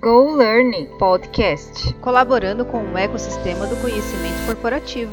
Go Learning Podcast, colaborando com o ecossistema do conhecimento corporativo.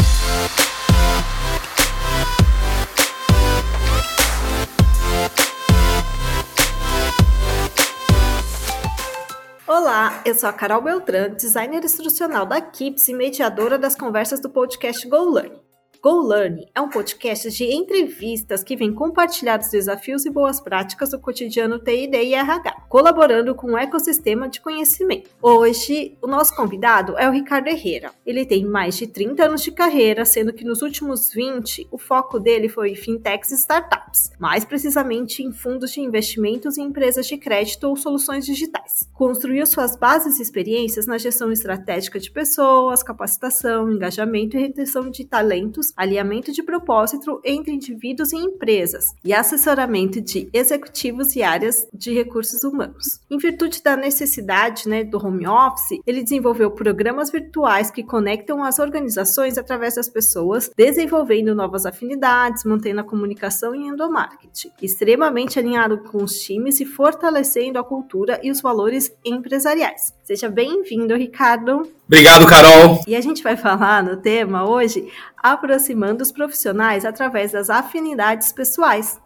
Olá, eu sou a Carol Beltrán, designer instrucional da Kips e mediadora das conversas do podcast Go Learning. Go Learn é um podcast de entrevistas que vem compartilhar os desafios e boas práticas do cotidiano TID e RH, colaborando com o ecossistema de conhecimento. Hoje, o nosso convidado é o Ricardo Herrera. Ele tem mais de 30 anos de carreira, sendo que nos últimos 20 o foco dele foi fintechs e startups, mais precisamente em fundos de investimentos em empresas de crédito ou soluções digitais. Construiu suas bases e experiências na gestão estratégica de pessoas, capacitação, engajamento e retenção de talentos alinhamento de propósito entre indivíduos e empresas e assessoramento de executivos e áreas de recursos humanos. Em virtude da necessidade né, do home office, ele desenvolveu programas virtuais que conectam as organizações através das pessoas, desenvolvendo novas afinidades, mantendo a comunicação e endomarketing, extremamente alinhado com os times e fortalecendo a cultura e os valores empresariais. Seja bem-vindo, Ricardo. Obrigado, Carol. E a gente vai falar no tema hoje aproximando os profissionais através das afinidades pessoais.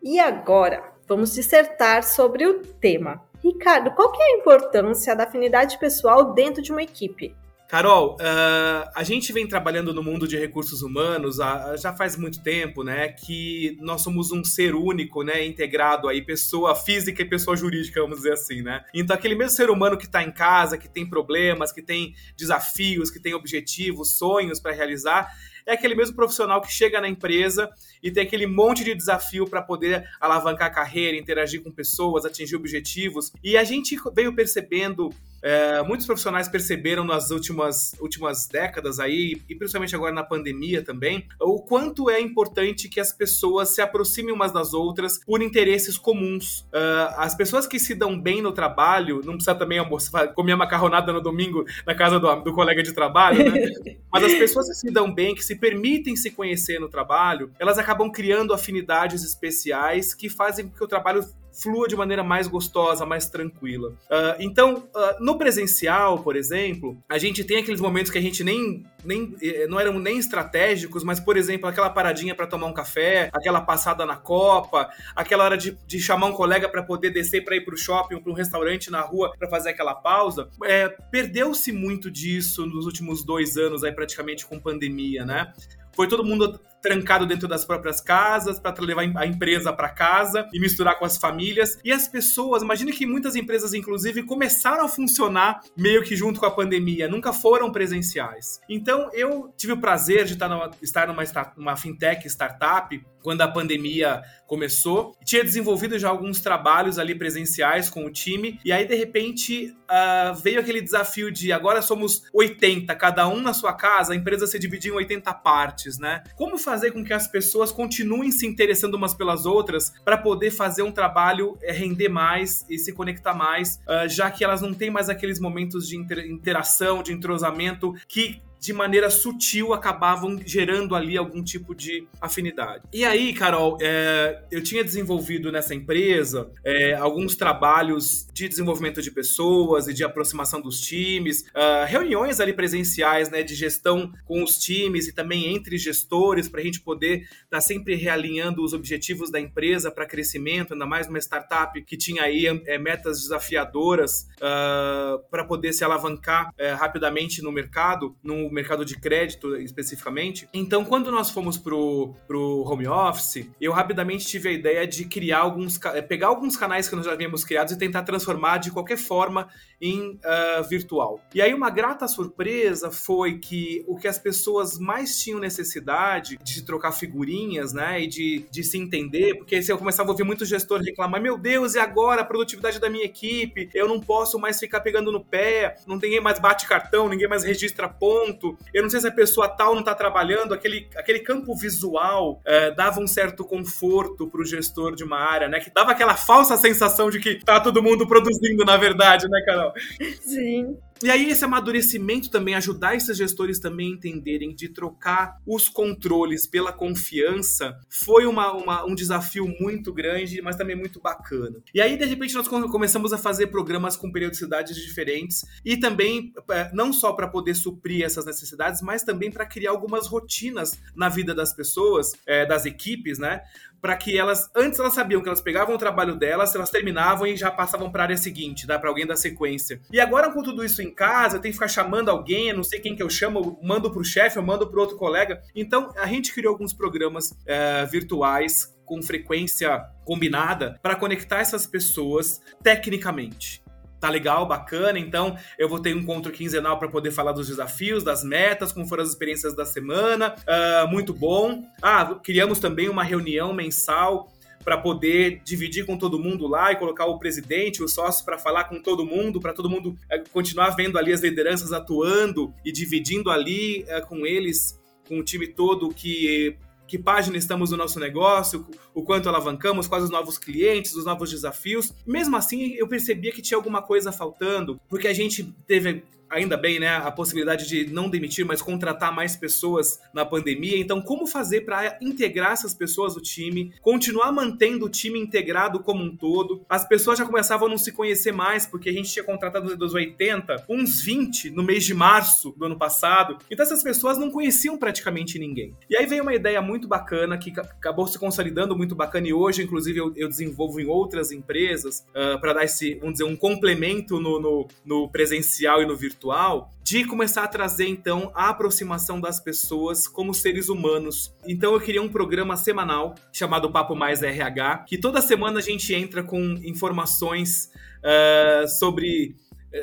E agora, vamos dissertar sobre o tema. Ricardo, qual que é a importância da afinidade pessoal dentro de uma equipe? Carol, uh, a gente vem trabalhando no mundo de recursos humanos uh, já faz muito tempo, né? Que nós somos um ser único, né? Integrado aí, pessoa física e pessoa jurídica, vamos dizer assim, né? Então, aquele mesmo ser humano que está em casa, que tem problemas, que tem desafios, que tem objetivos, sonhos para realizar, é aquele mesmo profissional que chega na empresa e tem aquele monte de desafio para poder alavancar a carreira, interagir com pessoas, atingir objetivos. E a gente veio percebendo é, muitos profissionais perceberam nas últimas, últimas décadas aí, e principalmente agora na pandemia também, o quanto é importante que as pessoas se aproximem umas das outras por interesses comuns. Uh, as pessoas que se dão bem no trabalho, não precisa também almoçar, comer macarronada no domingo na casa do, do colega de trabalho, né? Mas as pessoas que se dão bem, que se permitem se conhecer no trabalho, elas acabam criando afinidades especiais que fazem com que o trabalho flua de maneira mais gostosa, mais tranquila. Uh, então, uh, no presencial, por exemplo, a gente tem aqueles momentos que a gente nem, nem eh, não eram nem estratégicos, mas, por exemplo, aquela paradinha para tomar um café, aquela passada na copa, aquela hora de, de chamar um colega para poder descer para ir para o shopping ou para um restaurante na rua para fazer aquela pausa. É, Perdeu-se muito disso nos últimos dois anos, aí praticamente com pandemia, né? Foi todo mundo trancado dentro das próprias casas para levar a empresa para casa e misturar com as famílias. E as pessoas, imagine que muitas empresas, inclusive, começaram a funcionar meio que junto com a pandemia, nunca foram presenciais. Então, eu tive o prazer de estar numa, estar numa, fintech startup quando a pandemia começou. Tinha desenvolvido já alguns trabalhos ali presenciais com o time, e aí de repente uh, veio aquele desafio de agora somos 80, cada um na sua casa, a empresa se dividiu em 80 partes, né? Como com que as pessoas continuem se interessando umas pelas outras para poder fazer um trabalho é, render mais e se conectar mais, uh, já que elas não têm mais aqueles momentos de interação, de entrosamento que de maneira sutil acabavam gerando ali algum tipo de afinidade. E aí, Carol, é, eu tinha desenvolvido nessa empresa é, alguns trabalhos de desenvolvimento de pessoas e de aproximação dos times, uh, reuniões ali presenciais, né, de gestão com os times e também entre gestores para a gente poder estar tá sempre realinhando os objetivos da empresa para crescimento, ainda mais numa startup que tinha aí é, metas desafiadoras uh, para poder se alavancar é, rapidamente no mercado, no mercado de crédito especificamente. Então, quando nós fomos pro, pro home office, eu rapidamente tive a ideia de criar alguns, eh, pegar alguns canais que nós já havíamos criados e tentar transformar de qualquer forma em uh, virtual. E aí uma grata surpresa foi que o que as pessoas mais tinham necessidade de trocar figurinhas, né, e de, de se entender, porque se eu começava a ouvir muitos gestores reclamar, meu Deus, e agora a produtividade da minha equipe? Eu não posso mais ficar pegando no pé, não ninguém mais bate cartão, ninguém mais registra ponto, eu não sei se a pessoa tal não está trabalhando, aquele, aquele campo visual é, dava um certo conforto para o gestor de uma área, né? Que dava aquela falsa sensação de que tá todo mundo produzindo, na verdade, né, Carol? Sim. E aí esse amadurecimento também, ajudar esses gestores também a entenderem de trocar os controles pela confiança, foi uma, uma, um desafio muito grande, mas também muito bacana. E aí, de repente, nós começamos a fazer programas com periodicidades diferentes e também, é, não só para poder suprir essas necessidades, mas também para criar algumas rotinas na vida das pessoas, é, das equipes, né? Para que elas, antes elas sabiam que elas pegavam o trabalho delas, elas terminavam e já passavam para a área seguinte, dá para alguém da sequência. E agora com tudo isso em casa, eu tenho que ficar chamando alguém, eu não sei quem que eu chamo, eu mando para o chefe, eu mando para outro colega. Então a gente criou alguns programas é, virtuais com frequência combinada para conectar essas pessoas tecnicamente tá legal, bacana. Então, eu vou ter um encontro quinzenal para poder falar dos desafios, das metas, como foram as experiências da semana. Uh, muito bom. Ah, criamos também uma reunião mensal para poder dividir com todo mundo lá e colocar o presidente, o sócio para falar com todo mundo, para todo mundo uh, continuar vendo ali as lideranças atuando e dividindo ali uh, com eles, com o time todo que que página estamos no nosso negócio, o quanto alavancamos, quais os novos clientes, os novos desafios. Mesmo assim, eu percebia que tinha alguma coisa faltando, porque a gente teve ainda bem, né, a possibilidade de não demitir, mas contratar mais pessoas na pandemia. Então, como fazer para integrar essas pessoas no time, continuar mantendo o time integrado como um todo? As pessoas já começavam a não se conhecer mais, porque a gente tinha contratado dos 80, uns 20 no mês de março do ano passado. Então, essas pessoas não conheciam praticamente ninguém. E aí veio uma ideia muito bacana que acabou se consolidando muito bacana e hoje, inclusive, eu, eu desenvolvo em outras empresas uh, para dar esse, vamos dizer, um complemento no, no, no presencial e no virtual virtual, de começar a trazer então a aproximação das pessoas como seres humanos. Então eu queria um programa semanal chamado Papo Mais RH, que toda semana a gente entra com informações uh, sobre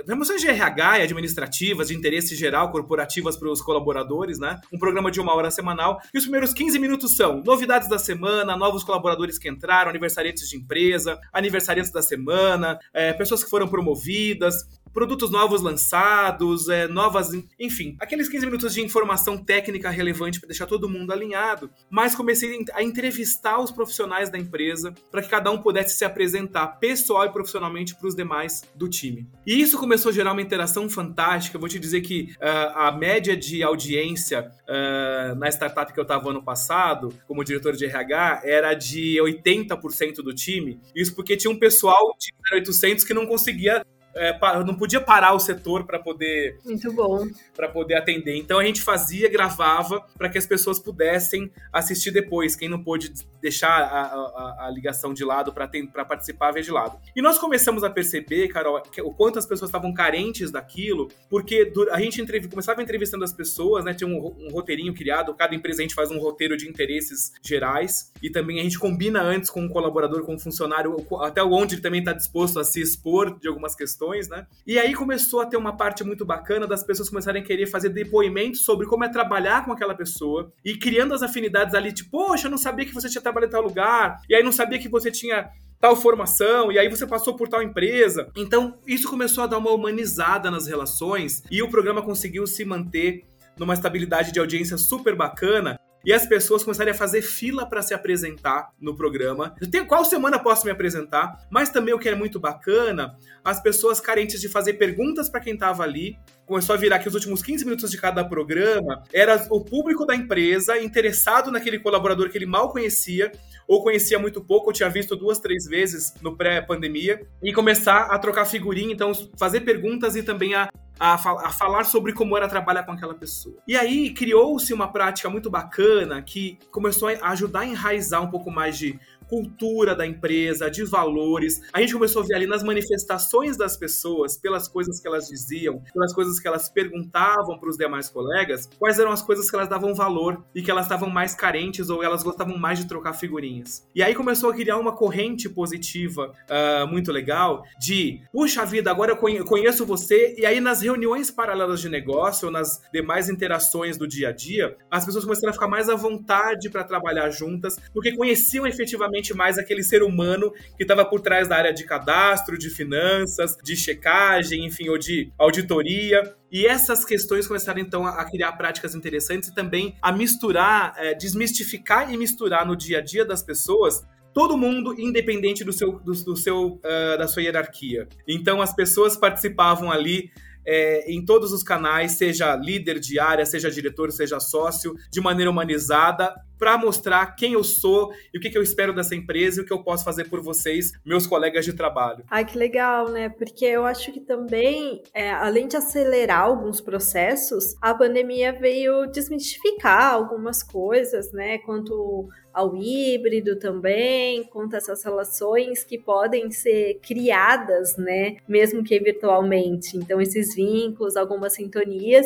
Promoções de RH e administrativas, de interesse geral, corporativas para os colaboradores, né? Um programa de uma hora semanal. E os primeiros 15 minutos são novidades da semana, novos colaboradores que entraram, aniversariantes de empresa, aniversariantes da semana, é, pessoas que foram promovidas, produtos novos lançados, é, novas. Enfim, aqueles 15 minutos de informação técnica relevante para deixar todo mundo alinhado. Mas comecei a entrevistar os profissionais da empresa para que cada um pudesse se apresentar pessoal e profissionalmente para os demais do time. E isso começou a gerar uma interação fantástica. Eu vou te dizer que uh, a média de audiência uh, na startup que eu estava ano passado, como diretor de RH, era de 80% do time. Isso porque tinha um pessoal de 0800 que não conseguia é, não podia parar o setor para poder muito bom para poder atender. Então a gente fazia, gravava para que as pessoas pudessem assistir depois. Quem não pôde deixar a, a, a ligação de lado para participar, ver de lado. E nós começamos a perceber, Carol, que, o quanto as pessoas estavam carentes daquilo, porque a gente começava entrevistando as pessoas, né? Tinha um, um roteirinho criado, cada empresa a gente faz um roteiro de interesses gerais e também a gente combina antes com um colaborador, com um funcionário, até onde ele também está disposto a se expor de algumas questões né? E aí começou a ter uma parte muito bacana das pessoas começarem a querer fazer depoimentos sobre como é trabalhar com aquela pessoa e criando as afinidades ali, tipo, poxa, eu não sabia que você tinha trabalhado em tal lugar, e aí não sabia que você tinha tal formação, e aí você passou por tal empresa. Então, isso começou a dar uma humanizada nas relações e o programa conseguiu se manter numa estabilidade de audiência super bacana e as pessoas começarem a fazer fila para se apresentar no programa. Tenho, qual semana posso me apresentar? Mas também o que é muito bacana, as pessoas carentes de fazer perguntas para quem estava ali. Começou a virar que os últimos 15 minutos de cada programa era o público da empresa interessado naquele colaborador que ele mal conhecia, ou conhecia muito pouco, ou tinha visto duas, três vezes no pré-pandemia, e começar a trocar figurinha, então fazer perguntas e também a a, a, falar sobre como era trabalhar com aquela pessoa. E aí criou-se uma prática muito bacana que começou a ajudar a enraizar um pouco mais de cultura da empresa, de valores. A gente começou a ver ali nas manifestações das pessoas, pelas coisas que elas diziam, pelas coisas que elas perguntavam para os demais colegas, quais eram as coisas que elas davam valor e que elas estavam mais carentes ou elas gostavam mais de trocar figurinhas. E aí começou a criar uma corrente positiva uh, muito legal de, puxa vida, agora eu conheço você, e aí nas reuniões paralelas de negócio, ou nas demais interações do dia a dia, as pessoas começaram a ficar mais à vontade para trabalhar juntas, porque conheciam efetivamente mais aquele ser humano que estava por trás da área de cadastro, de finanças, de checagem, enfim, ou de auditoria. E essas questões começaram então a criar práticas interessantes e também a misturar, é, desmistificar e misturar no dia a dia das pessoas todo mundo independente do seu, do, do seu uh, da sua hierarquia. Então as pessoas participavam ali é, em todos os canais, seja líder de área, seja diretor, seja sócio, de maneira humanizada, para mostrar quem eu sou e o que, que, eu espero dessa empresa e o que eu posso fazer por vocês, meus colegas de trabalho. Ai, que legal, né? Porque eu acho que também, é, além de acelerar alguns processos, a pandemia veio desmistificar algumas coisas, né? Quanto ao híbrido também, quanto a essas relações que podem ser criadas, né, mesmo que virtualmente. Então, esses vínculos, algumas sintonias.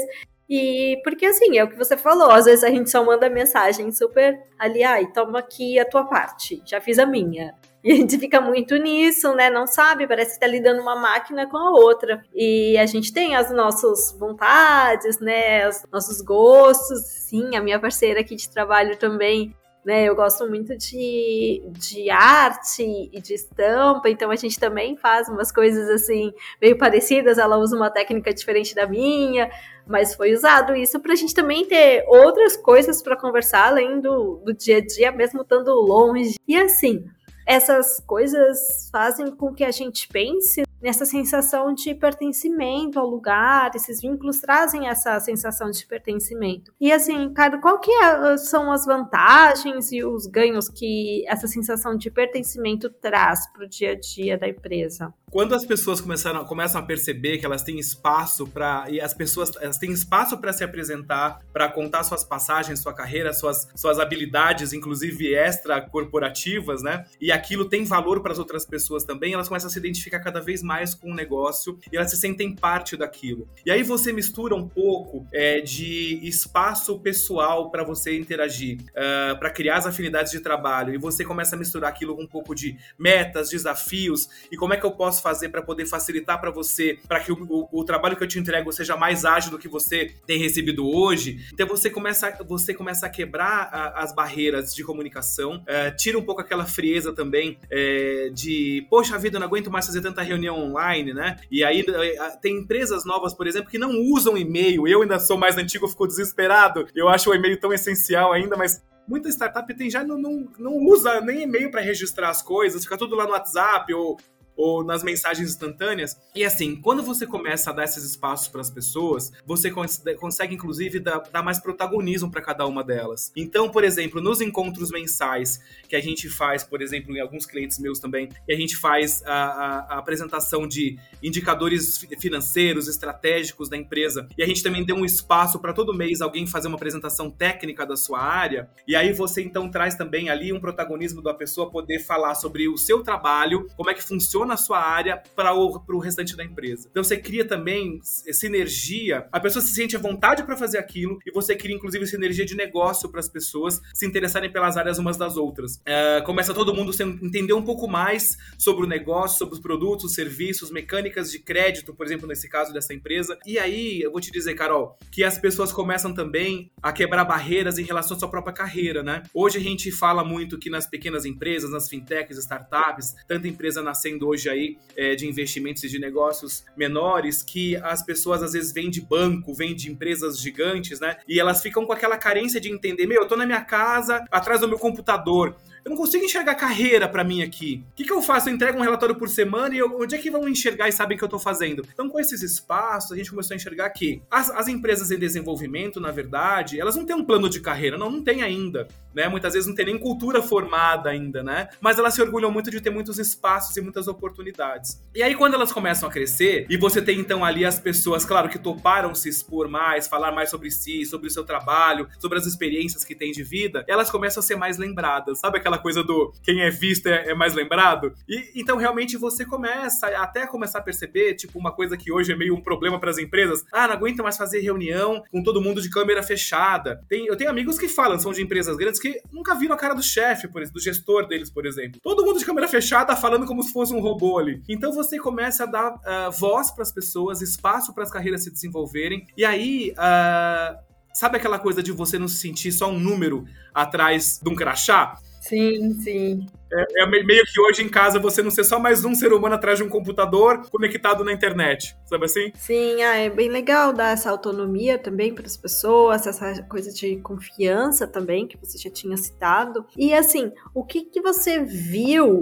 E porque assim, é o que você falou, às vezes a gente só manda mensagem super ali, ai, toma aqui a tua parte, já fiz a minha. E a gente fica muito nisso, né? Não sabe, parece que tá lidando uma máquina com a outra. E a gente tem as nossas vontades, né? Os nossos gostos. Sim, a minha parceira aqui de trabalho também né? Eu gosto muito de, de arte e de estampa, então a gente também faz umas coisas assim meio parecidas. Ela usa uma técnica diferente da minha, mas foi usado isso para a gente também ter outras coisas para conversar além do, do dia a dia, mesmo estando longe. E assim, essas coisas fazem com que a gente pense nessa sensação de pertencimento ao lugar, esses vínculos trazem essa sensação de pertencimento. E assim, cara, qual que é, são as vantagens e os ganhos que essa sensação de pertencimento traz para o dia a dia da empresa? Quando as pessoas começaram, começam a perceber que elas têm espaço para e as pessoas elas têm espaço para se apresentar, para contar suas passagens, sua carreira, suas, suas habilidades, inclusive extra corporativas, né? E aquilo tem valor para as outras pessoas também, elas começam a se identificar cada vez mais com o negócio e elas se sentem parte daquilo. E aí você mistura um pouco é, de espaço pessoal para você interagir, uh, ah, para criar as afinidades de trabalho, e você começa a misturar aquilo com um pouco de metas, desafios e como é que eu posso fazer para poder facilitar para você, para que o, o, o, trabalho que eu te entrego seja mais ágil do que você tem recebido hoje. Então você começa, você começa a quebrar a, as barreiras de comunicação, é, tira um pouco aquela frieza também é, de, poxa vida, eu não aguento mais fazer tanta reunião online, né? E aí é, tem empresas novas, por exemplo, que não usam e-mail. Eu ainda sou mais antigo, fico desesperado. Eu acho o e-mail tão essencial ainda, mas muita startup tem já não, não, não usa nem e-mail para registrar as coisas, fica tudo lá no WhatsApp ou ou nas mensagens instantâneas. E assim, quando você começa a dar esses espaços para as pessoas, você consegue inclusive dar, dar mais protagonismo para cada uma delas. Então, por exemplo, nos encontros mensais que a gente faz, por exemplo, em alguns clientes meus também, e a gente faz a, a, a apresentação de indicadores financeiros, estratégicos da empresa, e a gente também deu um espaço para todo mês alguém fazer uma apresentação técnica da sua área, e aí você então traz também ali um protagonismo da pessoa poder falar sobre o seu trabalho, como é que funciona funciona a sua área para o, o restante da empresa. Então você cria também sinergia, a pessoa se sente à vontade para fazer aquilo e você cria inclusive sinergia de negócio para as pessoas se interessarem pelas áreas umas das outras. É, começa todo mundo a entender um pouco mais sobre o negócio, sobre os produtos, serviços, mecânicas de crédito, por exemplo, nesse caso dessa empresa. E aí, eu vou te dizer, Carol, que as pessoas começam também a quebrar barreiras em relação à sua própria carreira, né? Hoje a gente fala muito que nas pequenas empresas, nas fintechs, startups, tanta empresa nascendo hoje aí é, de investimentos e de negócios menores que as pessoas às vezes vêm de banco, vêm de empresas gigantes, né? E elas ficam com aquela carência de entender, meu, eu tô na minha casa, atrás do meu computador, eu não consigo enxergar carreira para mim aqui. O que, que eu faço? Eu entrego um relatório por semana e eu, onde é que vão enxergar e sabem o que eu tô fazendo? Então, com esses espaços, a gente começou a enxergar que as, as empresas em desenvolvimento, na verdade, elas não têm um plano de carreira, não, não tem ainda, né? Muitas vezes não tem nem cultura formada ainda, né? Mas elas se orgulham muito de ter muitos espaços e muitas oportunidades. E aí, quando elas começam a crescer, e você tem então ali as pessoas, claro, que toparam se expor mais, falar mais sobre si, sobre o seu trabalho, sobre as experiências que têm de vida, elas começam a ser mais lembradas. Sabe aquela aquela coisa do quem é visto é, é mais lembrado. E então realmente você começa até começar a perceber, tipo, uma coisa que hoje é meio um problema para as empresas. Ah, não aguenta mais fazer reunião com todo mundo de câmera fechada. Tem, eu tenho amigos que falam, são de empresas grandes, que nunca viram a cara do chefe, por exemplo, do gestor deles, por exemplo. Todo mundo de câmera fechada falando como se fosse um robô ali. Então você começa a dar uh, voz para as pessoas, espaço para as carreiras se desenvolverem. E aí, uh, sabe aquela coisa de você não se sentir só um número atrás de um crachá? Sim, sim. É, é, meio que hoje em casa você não ser só mais um ser humano atrás de um computador conectado na internet, sabe assim? Sim, ah, é bem legal dar essa autonomia também para as pessoas, essa coisa de confiança também que você já tinha citado. E assim, o que que você viu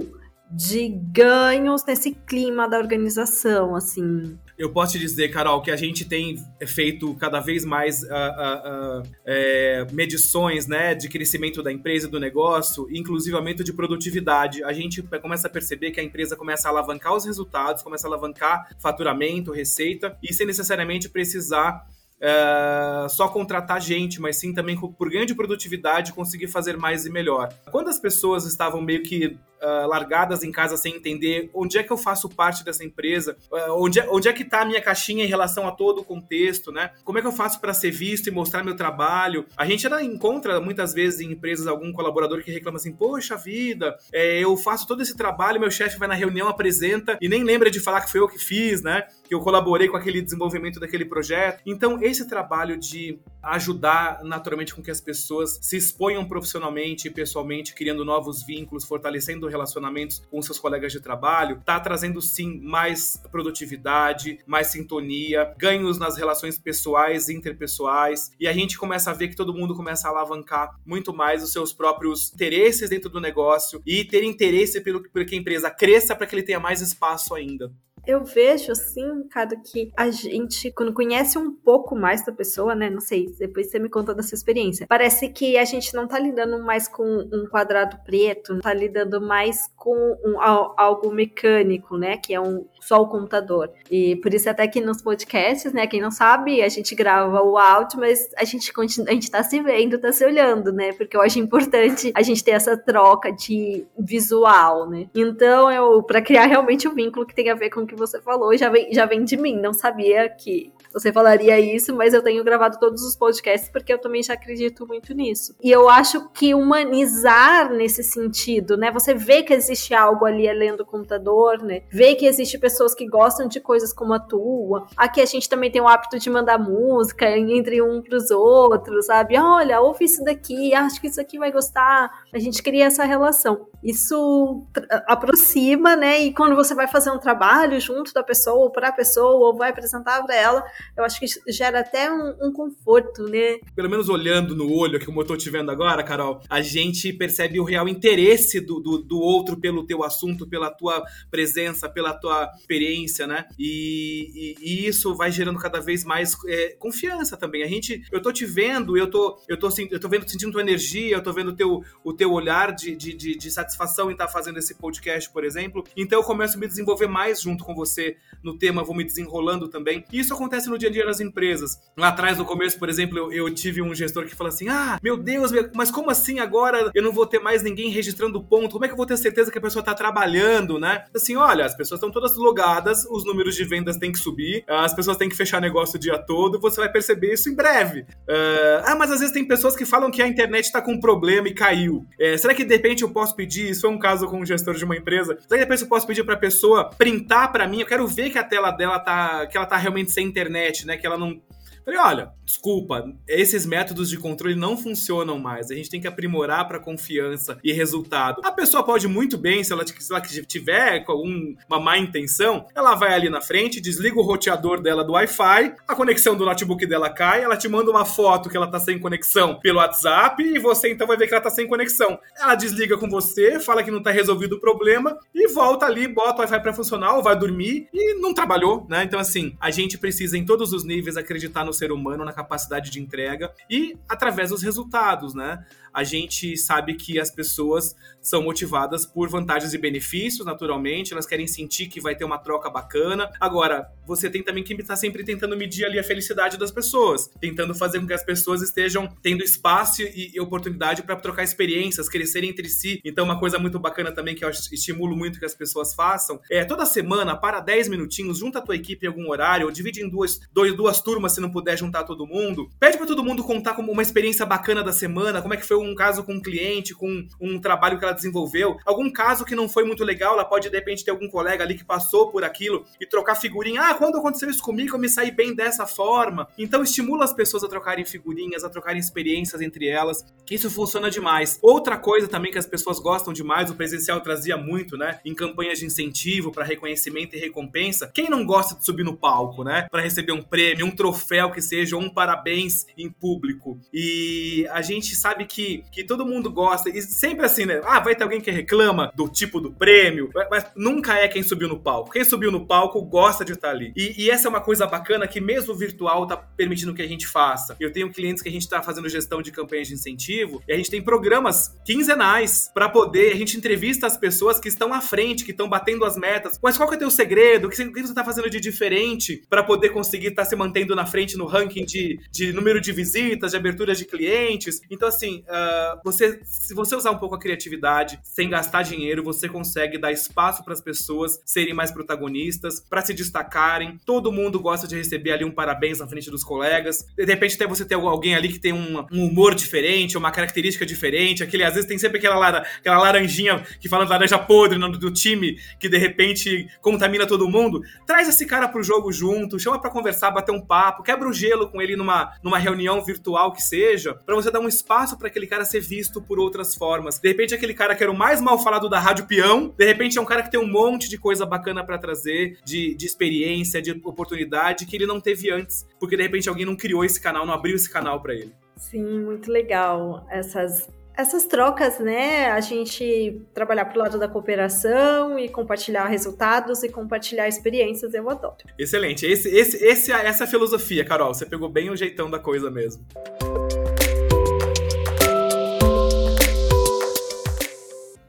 de ganhos nesse clima da organização, assim? Eu posso te dizer, Carol, que a gente tem feito cada vez mais uh, uh, uh, é, medições né, de crescimento da empresa do negócio, inclusive aumento de produtividade. A gente começa a perceber que a empresa começa a alavancar os resultados, começa a alavancar faturamento, receita, e sem necessariamente precisar Uh, só contratar gente, mas sim também por ganho de produtividade conseguir fazer mais e melhor. Quando as pessoas estavam meio que uh, largadas em casa sem entender onde é que eu faço parte dessa empresa, uh, onde, é, onde é que está a minha caixinha em relação a todo o contexto, né? Como é que eu faço para ser visto e mostrar meu trabalho? A gente ainda encontra muitas vezes em empresas algum colaborador que reclama assim: poxa vida, é, eu faço todo esse trabalho, meu chefe vai na reunião, apresenta e nem lembra de falar que foi eu que fiz, né? Que eu colaborei com aquele desenvolvimento daquele projeto. Então, esse trabalho de ajudar naturalmente com que as pessoas se exponham profissionalmente e pessoalmente, criando novos vínculos, fortalecendo relacionamentos com seus colegas de trabalho, está trazendo sim mais produtividade, mais sintonia, ganhos nas relações pessoais e interpessoais, e a gente começa a ver que todo mundo começa a alavancar muito mais os seus próprios interesses dentro do negócio e ter interesse pelo, pelo que a empresa cresça para que ele tenha mais espaço ainda. Eu vejo, assim, Cado, que a gente, quando conhece um pouco mais da pessoa, né? Não sei, depois você me conta da sua experiência. Parece que a gente não tá lidando mais com um quadrado preto, tá lidando mais com um, algo mecânico, né? Que é um, só o computador. E por isso até que nos podcasts, né? Quem não sabe, a gente grava o áudio, mas a gente continua, a gente tá se vendo, tá se olhando, né? Porque eu acho importante a gente ter essa troca de visual, né? Então, eu, para criar realmente o um vínculo que tem a ver com que você falou já vem, já vem de mim. Não sabia que você falaria isso, mas eu tenho gravado todos os podcasts porque eu também já acredito muito nisso. E eu acho que humanizar nesse sentido, né? Você vê que existe algo ali além do computador, né? Vê que existe pessoas que gostam de coisas como a tua. Aqui a gente também tem o hábito de mandar música entre um pros outros, sabe? Olha, ouve isso daqui, acho que isso aqui vai gostar. A gente cria essa relação. Isso aproxima, né? E quando você vai fazer um trabalho junto da pessoa, ou para a pessoa, ou vai apresentar para ela, eu acho que gera até um, um, conforto, né? Pelo menos olhando no olho, que eu tô te vendo agora, Carol, a gente percebe o real interesse do, do, do outro pelo teu assunto, pela tua presença, pela tua experiência, né? E, e, e isso vai gerando cada vez mais é, confiança também. A gente, eu tô te vendo, eu tô, eu tô, eu tô vendo, sentindo tua energia, eu tô vendo teu, o teu olhar de, de, de, de satisfação em estar tá fazendo esse podcast, por exemplo. Então eu começo a me desenvolver mais junto com você no tema, vou me desenrolando também. E isso acontece no dia a dia das empresas. Lá atrás, no começo, por exemplo, eu, eu tive um gestor que falou assim: Ah, meu Deus, mas como assim agora eu não vou ter mais ninguém registrando ponto? Como é que eu vou ter certeza que a pessoa está trabalhando, né? Assim, olha, as pessoas estão todas logadas, os números de vendas têm que subir, as pessoas têm que fechar negócio o dia todo, você vai perceber isso em breve. Uh, ah, mas às vezes tem pessoas que falam que a internet está com um problema e caiu. É, será que de repente eu posso pedir? Isso foi um caso com um gestor de uma empresa. Será que de repente eu posso pedir para a pessoa printar para mim? Eu quero ver que a tela dela tá, que ela tá realmente sem internet, né? Que ela não Falei, olha, desculpa, esses métodos de controle não funcionam mais. A gente tem que aprimorar para confiança e resultado. A pessoa pode muito bem, se ela, se ela tiver com uma má intenção, ela vai ali na frente, desliga o roteador dela do Wi-Fi, a conexão do notebook dela cai, ela te manda uma foto que ela tá sem conexão pelo WhatsApp e você então vai ver que ela tá sem conexão. Ela desliga com você, fala que não tá resolvido o problema e volta ali, bota o Wi-Fi para funcionar ou vai dormir e não trabalhou, né? Então assim, a gente precisa em todos os níveis acreditar no no ser humano, na capacidade de entrega e através dos resultados, né? A gente sabe que as pessoas são motivadas por vantagens e benefícios, naturalmente, elas querem sentir que vai ter uma troca bacana. Agora, você tem também que estar sempre tentando medir ali a felicidade das pessoas, tentando fazer com que as pessoas estejam tendo espaço e, oportunidade para trocar experiências, crescerem entre si. Então, uma coisa muito bacana também que eu estimulo muito que as pessoas façam é toda semana, para 10 minutinhos, junta a tua equipe em algum horário, ou divide em duas, dois, duas turmas se não puder juntar todo mundo. Pede para todo mundo contar como uma experiência bacana da semana, como é que foi um caso com um cliente, com um trabalho que ela desenvolveu, algum caso que não foi muito legal, ela pode de repente ter algum colega ali que passou por aquilo e trocar figurinha. Ah, quando aconteceu isso comigo, eu me saí bem dessa forma. Então estimula as pessoas a trocarem figurinhas, a trocarem experiências entre elas. Isso funciona demais. Outra coisa também que as pessoas gostam demais, o presencial trazia muito, né? Em campanhas de incentivo para reconhecimento e recompensa. Quem não gosta de subir no palco, né? Para receber um prêmio, um troféu que seja, ou um parabéns em público. E a gente sabe que que, todo mundo gosta. E sempre assim, né? Ah, vai ter alguém que reclama do tipo do prêmio, mas nunca é quem subiu no palco. Quem subiu no palco gosta de estar ali. E, e essa é uma coisa bacana que mesmo o virtual tá permitindo que a gente faça. Eu tenho clientes que a gente tá fazendo gestão de campanhas de incentivo e a gente tem programas quinzenais para poder, a gente entrevista as pessoas que estão à frente, que estão batendo as metas. Mas qual que é o teu segredo? O que você tá fazendo de diferente para poder conseguir estar tá se mantendo na frente no ranking de, de número de visitas, de abertura de clientes? Então, assim, uh, você, se você usar um pouco a criatividade, sem gastar dinheiro, você consegue dar espaço para as pessoas serem mais protagonistas, para se destacarem. Todo mundo gosta de receber ali um parabéns na frente dos colegas. De repente, até você ter alguém ali que tem um, um humor diferente, uma característica diferente. Aquele, às vezes, tem sempre aquela, lara, aquela laranjinha que fala laranja podre no, do time, que de repente contamina todo mundo. Traz esse cara pro jogo junto, chama para conversar, bater um papo, quebra o gelo com ele numa, numa reunião virtual que seja, para você dar um espaço para aquele cara ser visto por outras formas. De repente, aquele cara que era o mais mal falado da Rádio Peão, de repente é um cara que tem um monte de coisa bacana para trazer, de, de experiência, de oportunidade que ele não teve antes, porque de repente alguém não criou esse canal, não abriu esse canal para ele. Sim, muito legal essas essas trocas, né? A gente trabalhar pro lado da cooperação e compartilhar resultados e compartilhar experiências, eu adoro. Excelente. Esse, esse, esse, essa é a filosofia, Carol. Você pegou bem o jeitão da coisa mesmo.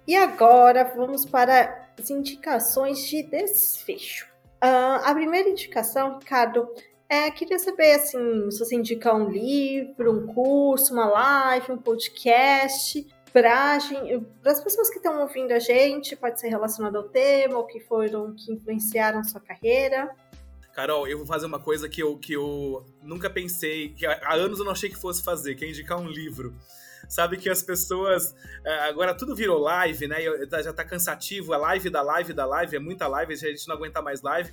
E agora vamos para as indicações de desfecho. Uh, a primeira indicação, Ricardo, é, queria saber assim, se você indica um livro, um curso, uma live, um podcast, para as pessoas que estão ouvindo a gente, pode ser relacionado ao tema, ou que foram, que influenciaram sua carreira. Carol, eu vou fazer uma coisa que eu, que eu nunca pensei, que há anos eu não achei que fosse fazer, que é indicar um livro sabe que as pessoas. É, agora tudo virou live, né? Tá, já tá cansativo, a live da live da live, é muita live, a gente não aguenta mais live.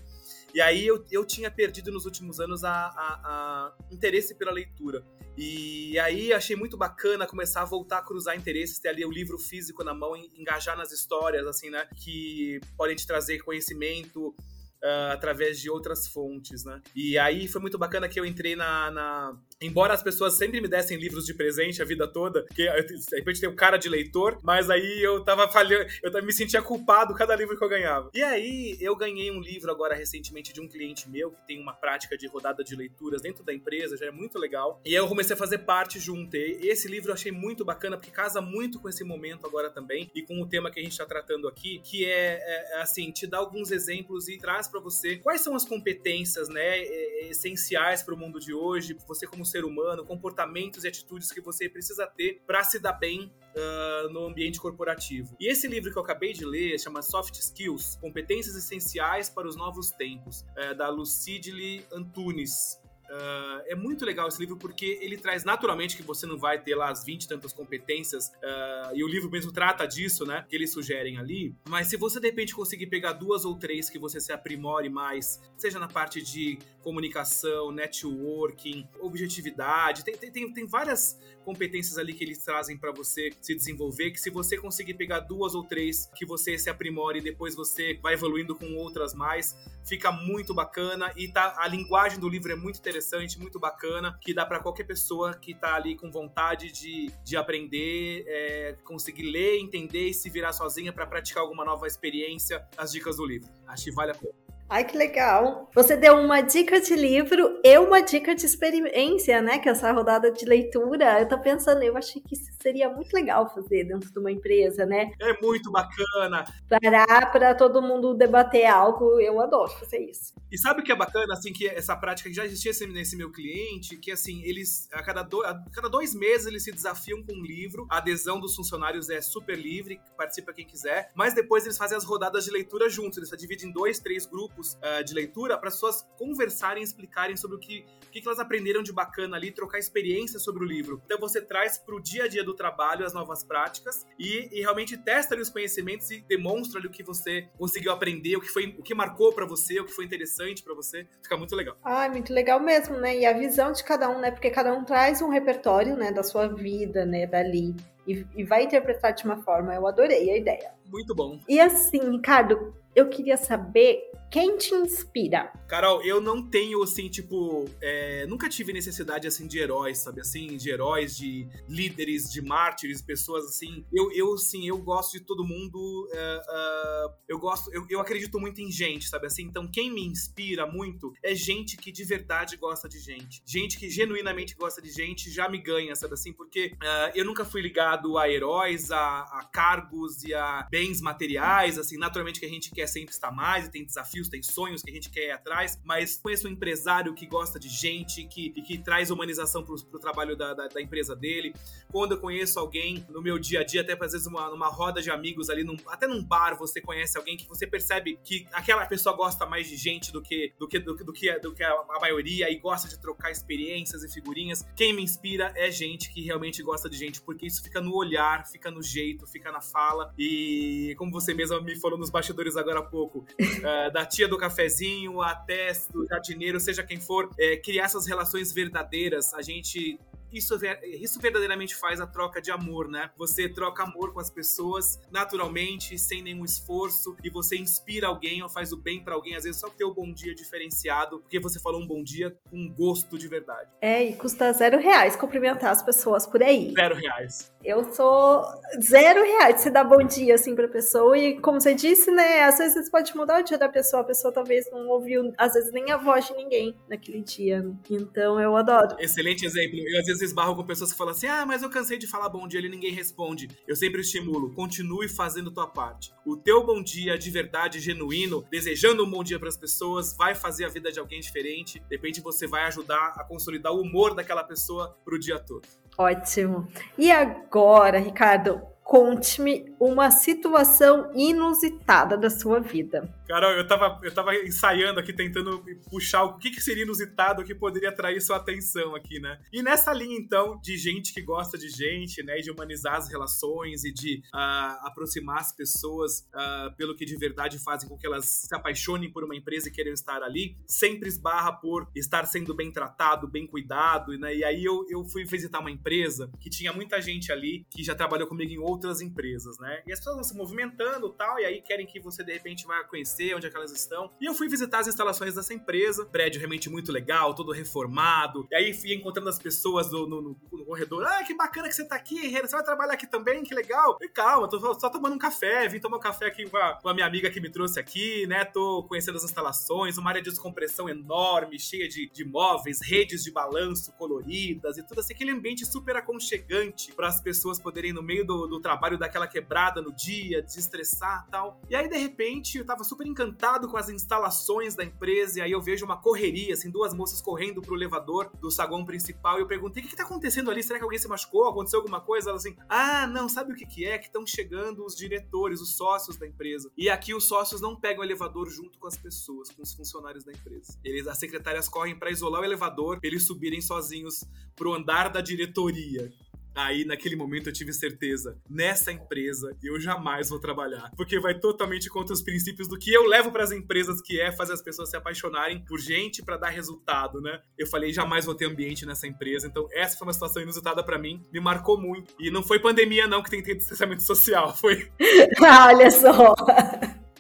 E aí eu, eu tinha perdido nos últimos anos a, a, a, interesse pela leitura. E aí achei muito bacana começar a voltar a cruzar interesses, ter ali o livro físico na mão, engajar nas histórias, assim, né? Que podem te trazer conhecimento, Uh, através de outras fontes, né? E aí foi muito bacana que eu entrei na, na, Embora as pessoas sempre me dessem livros de presente a vida toda, que de repente um cara de leitor, mas aí eu tava falhando, eu me sentia culpado cada livro que eu ganhava. E aí eu ganhei um livro agora recentemente de um cliente meu que tem uma prática de rodada de leituras dentro da empresa, já é muito legal. E aí eu comecei a fazer parte junto. E esse livro eu achei muito bacana porque casa muito com esse momento agora também e com o tema que a gente está tratando aqui, que é, é, é assim, te dá alguns exemplos e traz para você quais são as competências, né, essenciais para o mundo de hoje, você como ser humano, comportamentos e atitudes que você precisa ter para se dar bem uh, no ambiente corporativo. E esse livro que eu acabei de ler chama Soft Skills: Competências Essenciais para os Novos Tempos, é da Lucidly Antunes. Uh, é muito legal esse livro porque ele traz naturalmente que você não vai ter lá as 20 tantas competências, uh, e o livro mesmo trata disso, né? Que eles sugerem ali. Mas se você de repente conseguir pegar duas ou três que você se aprimore mais, seja na parte de comunicação, networking, objetividade, tem, tem, tem várias competências ali que eles trazem para você se desenvolver, que se você conseguir pegar duas ou três que você se aprimore e depois você vai evoluindo com outras mais, fica muito bacana e tá a linguagem do livro é muito interessante, muito bacana, que dá para qualquer pessoa que tá ali com vontade de, de aprender, é, conseguir ler, entender e se virar sozinha para praticar alguma nova experiência, as dicas do livro. Acho que vale a pena. Ai, que legal. Você deu uma dica de livro e uma dica de experiência, né? Que essa rodada de leitura. Eu tô pensando, eu achei que isso seria muito legal fazer dentro de uma empresa, né? É muito bacana. Parar para todo mundo debater algo, eu adoro fazer isso. E sabe o que é bacana, assim, que essa prática que já existia nesse meu cliente, que assim, eles, a cada, do, a cada dois meses, eles se desafiam com um livro, a adesão dos funcionários é super livre, participa quem quiser, mas depois eles fazem as rodadas de leitura juntos, eles dividem em dois, três grupos grupos uh, de leitura para as pessoas conversarem, explicarem sobre o que, o que elas aprenderam de bacana ali, trocar experiências sobre o livro. Então você traz para o dia a dia do trabalho as novas práticas e, e, realmente testa ali os conhecimentos e demonstra ali o que você conseguiu aprender, o que foi, o que marcou para você, o que foi interessante para você. Fica muito legal. Ah, muito legal mesmo, né? E a visão de cada um, né? Porque cada um traz um repertório, né, da sua vida, né, dali. E, e vai interpretar de uma forma. Eu adorei a ideia. Muito bom. E assim, Ricardo, eu queria saber Quem te inspira? Carol, eu não tenho, assim, tipo, é, nunca tive necessidade, assim, de heróis, sabe? Assim, de heróis, de líderes, de mártires, pessoas, assim. Eu, eu sim, eu gosto de todo mundo. Uh, eu gosto, eu, eu acredito muito em gente, sabe? Assim, então quem me inspira muito é gente que de verdade gosta de gente. Gente que genuinamente gosta de gente já me ganha, sabe? Assim, porque uh, eu nunca fui ligado a heróis, a, a cargos e a bens materiais, assim, naturalmente que a gente quer sempre estar mais e tem desafios tem sonhos que a gente quer ir atrás, mas conheço um empresário que gosta de gente, que, e que traz humanização pro, pro trabalho da, da, da, empresa dele. Quando eu conheço alguém no meu dia a dia, até às vezes uma, numa roda de amigos ali, num, até num bar, você conhece alguém que você percebe que aquela pessoa gosta mais de gente do que, do que, do, do que, do que a, a maioria e gosta de trocar experiências e figurinhas. Quem me inspira é gente que realmente gosta de gente, porque isso fica no olhar, fica no jeito, fica na fala. E como você mesma me falou nos bastidores agora há pouco, uh, da tia do cafezinho até do jardineiro, seja quem for, é, criar essas relações verdadeiras. A gente isso, isso verdadeiramente faz a troca de amor, né? Você troca amor com as pessoas naturalmente, sem nenhum esforço, e você inspira alguém ou faz o bem para alguém, às vezes só ter o bom dia diferenciado, porque você falou um bom dia com gosto de verdade. É, e custa zero reais cumprimentar as pessoas por aí. Zero reais. Eu sou zero reais você dá bom dia assim pra pessoa, e como você disse, né? Às vezes pode mudar o dia da pessoa, a pessoa talvez não ouviu, às vezes nem a voz de ninguém naquele dia. Então eu adoro. Excelente exemplo. Eu às vezes vezes esbarro com pessoas que falam assim: ah, mas eu cansei de falar bom dia e ninguém responde. Eu sempre estimulo, continue fazendo tua parte. O teu bom dia de verdade, genuíno, desejando um bom dia para as pessoas, vai fazer a vida de alguém diferente. De repente você vai ajudar a consolidar o humor daquela pessoa pro dia todo. Ótimo. E agora, Ricardo, conte-me uma situação inusitada da sua vida. Carol, eu tava, eu tava ensaiando aqui, tentando puxar o que, que seria inusitado que poderia atrair sua atenção aqui, né? E nessa linha, então, de gente que gosta de gente, né? De humanizar as relações e de uh, aproximar as pessoas uh, pelo que de verdade fazem com que elas se apaixonem por uma empresa e queiram estar ali, sempre esbarra por estar sendo bem tratado, bem cuidado, né? E aí eu, eu fui visitar uma empresa que tinha muita gente ali que já trabalhou comigo em outras empresas, né? E as pessoas vão se movimentando tal, e aí querem que você de repente vá conhecer onde é que elas estão. E eu fui visitar as instalações dessa empresa, prédio realmente muito legal, todo reformado. E aí fui encontrando as pessoas no, no, no corredor. Ah, que bacana que você tá aqui. Você vai trabalhar aqui também? Que legal. E calma, tô só tomando um café. Vim tomar um café aqui com a, com a minha amiga que me trouxe aqui, né? Tô conhecendo as instalações, uma área de descompressão enorme, cheia de, de móveis, redes de balanço coloridas e tudo assim. Aquele ambiente super aconchegante para as pessoas poderem, no meio do, do trabalho, daquela quebrada no dia, desestressar tal. E aí, de repente, eu tava super encantado com as instalações da empresa, e aí eu vejo uma correria, assim, duas moças correndo pro elevador do saguão principal, e eu perguntei, o que que tá acontecendo ali? Será que alguém se machucou? Aconteceu alguma coisa? Elas assim, ah, não, sabe o que que é? Que estão chegando os diretores, os sócios da empresa. E aqui os sócios não pegam o elevador junto com as pessoas, com os funcionários da empresa. Eles, as secretárias correm para isolar o elevador, pra eles subirem sozinhos pro andar da diretoria. Aí, naquele momento, eu tive certeza: nessa empresa eu jamais vou trabalhar. Porque vai totalmente contra os princípios do que eu levo para as empresas, que é fazer as pessoas se apaixonarem por gente para dar resultado, né? Eu falei: jamais vou ter ambiente nessa empresa. Então, essa foi uma situação inusitada para mim, me marcou muito. E não foi pandemia, não, que tem que ter distanciamento social. Foi. Olha só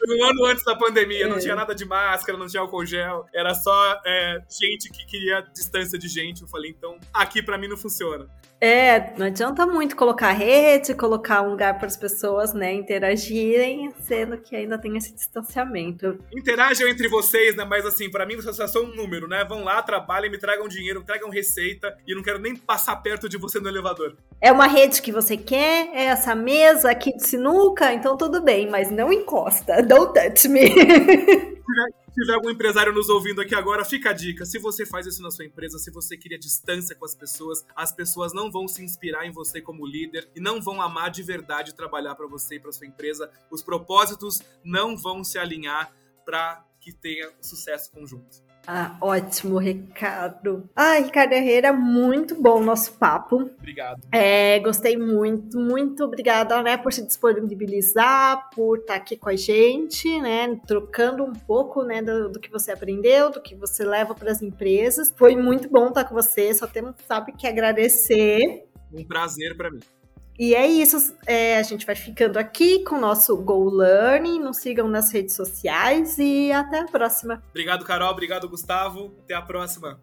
um ano antes da pandemia, não é. tinha nada de máscara, não tinha álcool gel, era só é, gente que queria distância de gente. Eu falei, então aqui para mim não funciona. É, não adianta muito colocar rede, colocar um lugar para as pessoas, né, interagirem, sendo que ainda tem esse distanciamento. Interajam entre vocês, né, mas assim, para mim vocês é só um número, né? Vão lá, trabalhem, me tragam dinheiro, tragam receita e não quero nem passar perto de você no elevador. É uma rede que você quer, é essa mesa aqui de sinuca, então tudo bem, mas não encosta. Don't touch me. Se tiver algum empresário nos ouvindo aqui agora, fica a dica. Se você faz isso na sua empresa, se você cria distância com as pessoas, as pessoas não vão se inspirar em você como líder e não vão amar de verdade trabalhar para você e para sua empresa. Os propósitos não vão se alinhar para que tenha sucesso conjunto. Ah, ótimo, Ricardo. Ah, Ricardo Herrera, muito bom o nosso papo. Obrigado. É, gostei muito, muito obrigada, né, por se disponibilizar, por estar aqui com a gente, né, trocando um pouco, né, do, do que você aprendeu, do que você leva para as empresas. Foi muito bom estar com você, só temos, sabe, que agradecer. Um prazer para mim. E é isso, é, a gente vai ficando aqui com o nosso Go Learning. Nos sigam nas redes sociais e até a próxima. Obrigado, Carol. Obrigado, Gustavo. Até a próxima.